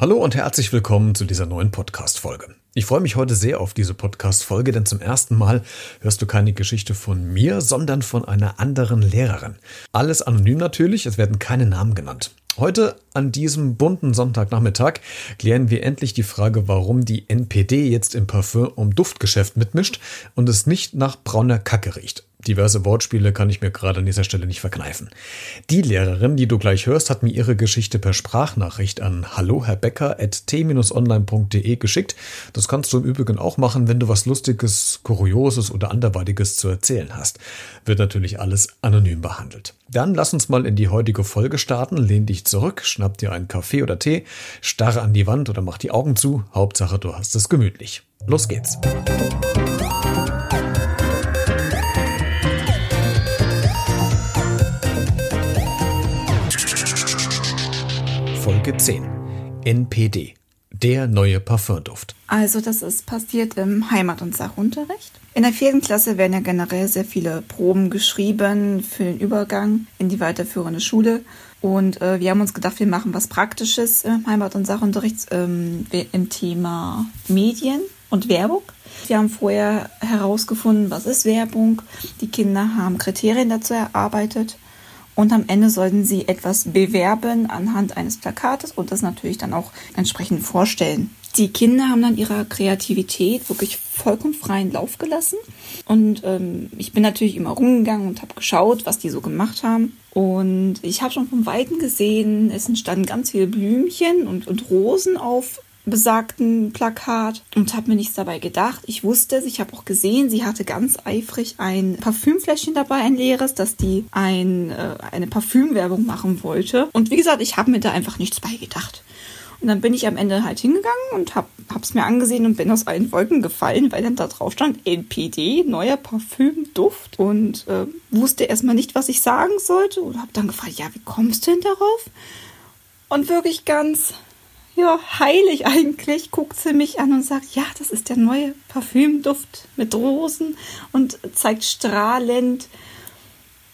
Hallo und herzlich willkommen zu dieser neuen Podcast-Folge. Ich freue mich heute sehr auf diese Podcast-Folge, denn zum ersten Mal hörst du keine Geschichte von mir, sondern von einer anderen Lehrerin. Alles anonym natürlich, es werden keine Namen genannt. Heute an diesem bunten Sonntagnachmittag klären wir endlich die Frage, warum die NPD jetzt im Parfum- und Duftgeschäft mitmischt und es nicht nach brauner Kacke riecht. Diverse Wortspiele kann ich mir gerade an dieser Stelle nicht verkneifen. Die Lehrerin, die du gleich hörst, hat mir ihre Geschichte per Sprachnachricht an hallo Herr Becker at t-online.de geschickt. Das kannst du im Übrigen auch machen, wenn du was Lustiges, Kurioses oder anderweitiges zu erzählen hast. Wird natürlich alles anonym behandelt. Dann lass uns mal in die heutige Folge starten. Lehn dich zurück, schnapp dir einen Kaffee oder Tee, starre an die Wand oder mach die Augen zu. Hauptsache, du hast es gemütlich. Los geht's. Folge 10. NPD. Der neue Parfumduft. Also das ist passiert im Heimat- und Sachunterricht. In der vierten Klasse werden ja generell sehr viele Proben geschrieben für den Übergang in die weiterführende Schule. Und äh, wir haben uns gedacht, wir machen was Praktisches im Heimat- und Sachunterricht ähm, im Thema Medien und Werbung. Wir haben vorher herausgefunden, was ist Werbung. Die Kinder haben Kriterien dazu erarbeitet und am Ende sollten sie etwas bewerben anhand eines Plakates und das natürlich dann auch entsprechend vorstellen. Die Kinder haben dann ihrer Kreativität wirklich vollkommen freien Lauf gelassen. Und ähm, ich bin natürlich immer rumgegangen und habe geschaut, was die so gemacht haben. Und ich habe schon von Weitem gesehen, es entstanden ganz viele Blümchen und, und Rosen auf besagten Plakat und habe mir nichts dabei gedacht. Ich wusste es, ich habe auch gesehen, sie hatte ganz eifrig ein Parfümfläschchen dabei, ein leeres, dass die ein, äh, eine Parfümwerbung machen wollte. Und wie gesagt, ich habe mir da einfach nichts bei gedacht. Und dann bin ich am Ende halt hingegangen und hab, hab's mir angesehen und bin aus allen Wolken gefallen, weil dann da drauf stand NPD, neuer Parfümduft und äh, wusste erstmal nicht, was ich sagen sollte und habe dann gefragt, ja, wie kommst du denn darauf? Und wirklich ganz ja, heilig eigentlich, guckt sie mich an und sagt, ja, das ist der neue Parfümduft mit Rosen und zeigt strahlend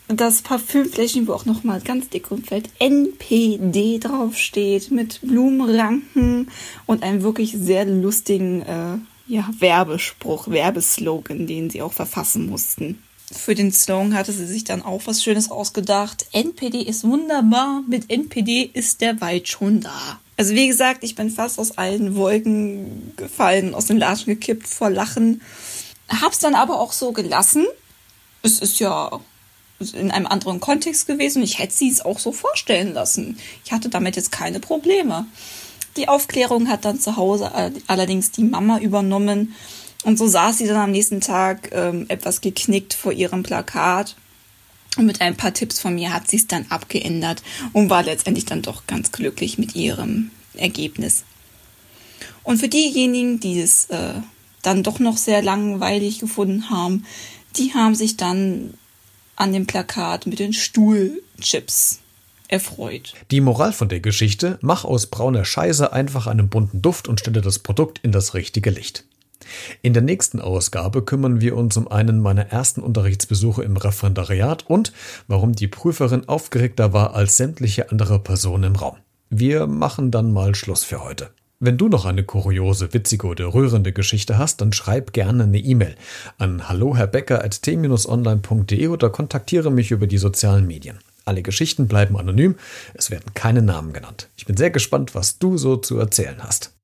das Parfümfläschchen, wo auch nochmal ganz dick und fett NPD draufsteht, mit Blumenranken und einem wirklich sehr lustigen äh, ja, Werbespruch, Werbeslogan, den sie auch verfassen mussten. Für den Slogan hatte sie sich dann auch was Schönes ausgedacht. NPD ist wunderbar, mit NPD ist der Wald schon da. Also wie gesagt, ich bin fast aus allen Wolken gefallen, aus den Latschen gekippt vor Lachen. Hab's dann aber auch so gelassen. Es ist ja in einem anderen Kontext gewesen. Ich hätte sie es auch so vorstellen lassen. Ich hatte damit jetzt keine Probleme. Die Aufklärung hat dann zu Hause allerdings die Mama übernommen und so saß sie dann am nächsten Tag ähm, etwas geknickt vor ihrem Plakat. Und mit ein paar Tipps von mir hat sie es dann abgeändert und war letztendlich dann doch ganz glücklich mit ihrem Ergebnis. Und für diejenigen, die es äh, dann doch noch sehr langweilig gefunden haben, die haben sich dann an dem Plakat mit den Stuhlchips erfreut. Die Moral von der Geschichte: Mach aus brauner Scheiße einfach einen bunten Duft und stelle das Produkt in das richtige Licht. In der nächsten Ausgabe kümmern wir uns um einen meiner ersten Unterrichtsbesuche im Referendariat und warum die Prüferin aufgeregter war als sämtliche andere Personen im Raum. Wir machen dann mal Schluss für heute. Wenn du noch eine kuriose, witzige oder rührende Geschichte hast, dann schreib gerne eine E-Mail an halloherbecker.t-online.de oder kontaktiere mich über die sozialen Medien. Alle Geschichten bleiben anonym, es werden keine Namen genannt. Ich bin sehr gespannt, was du so zu erzählen hast.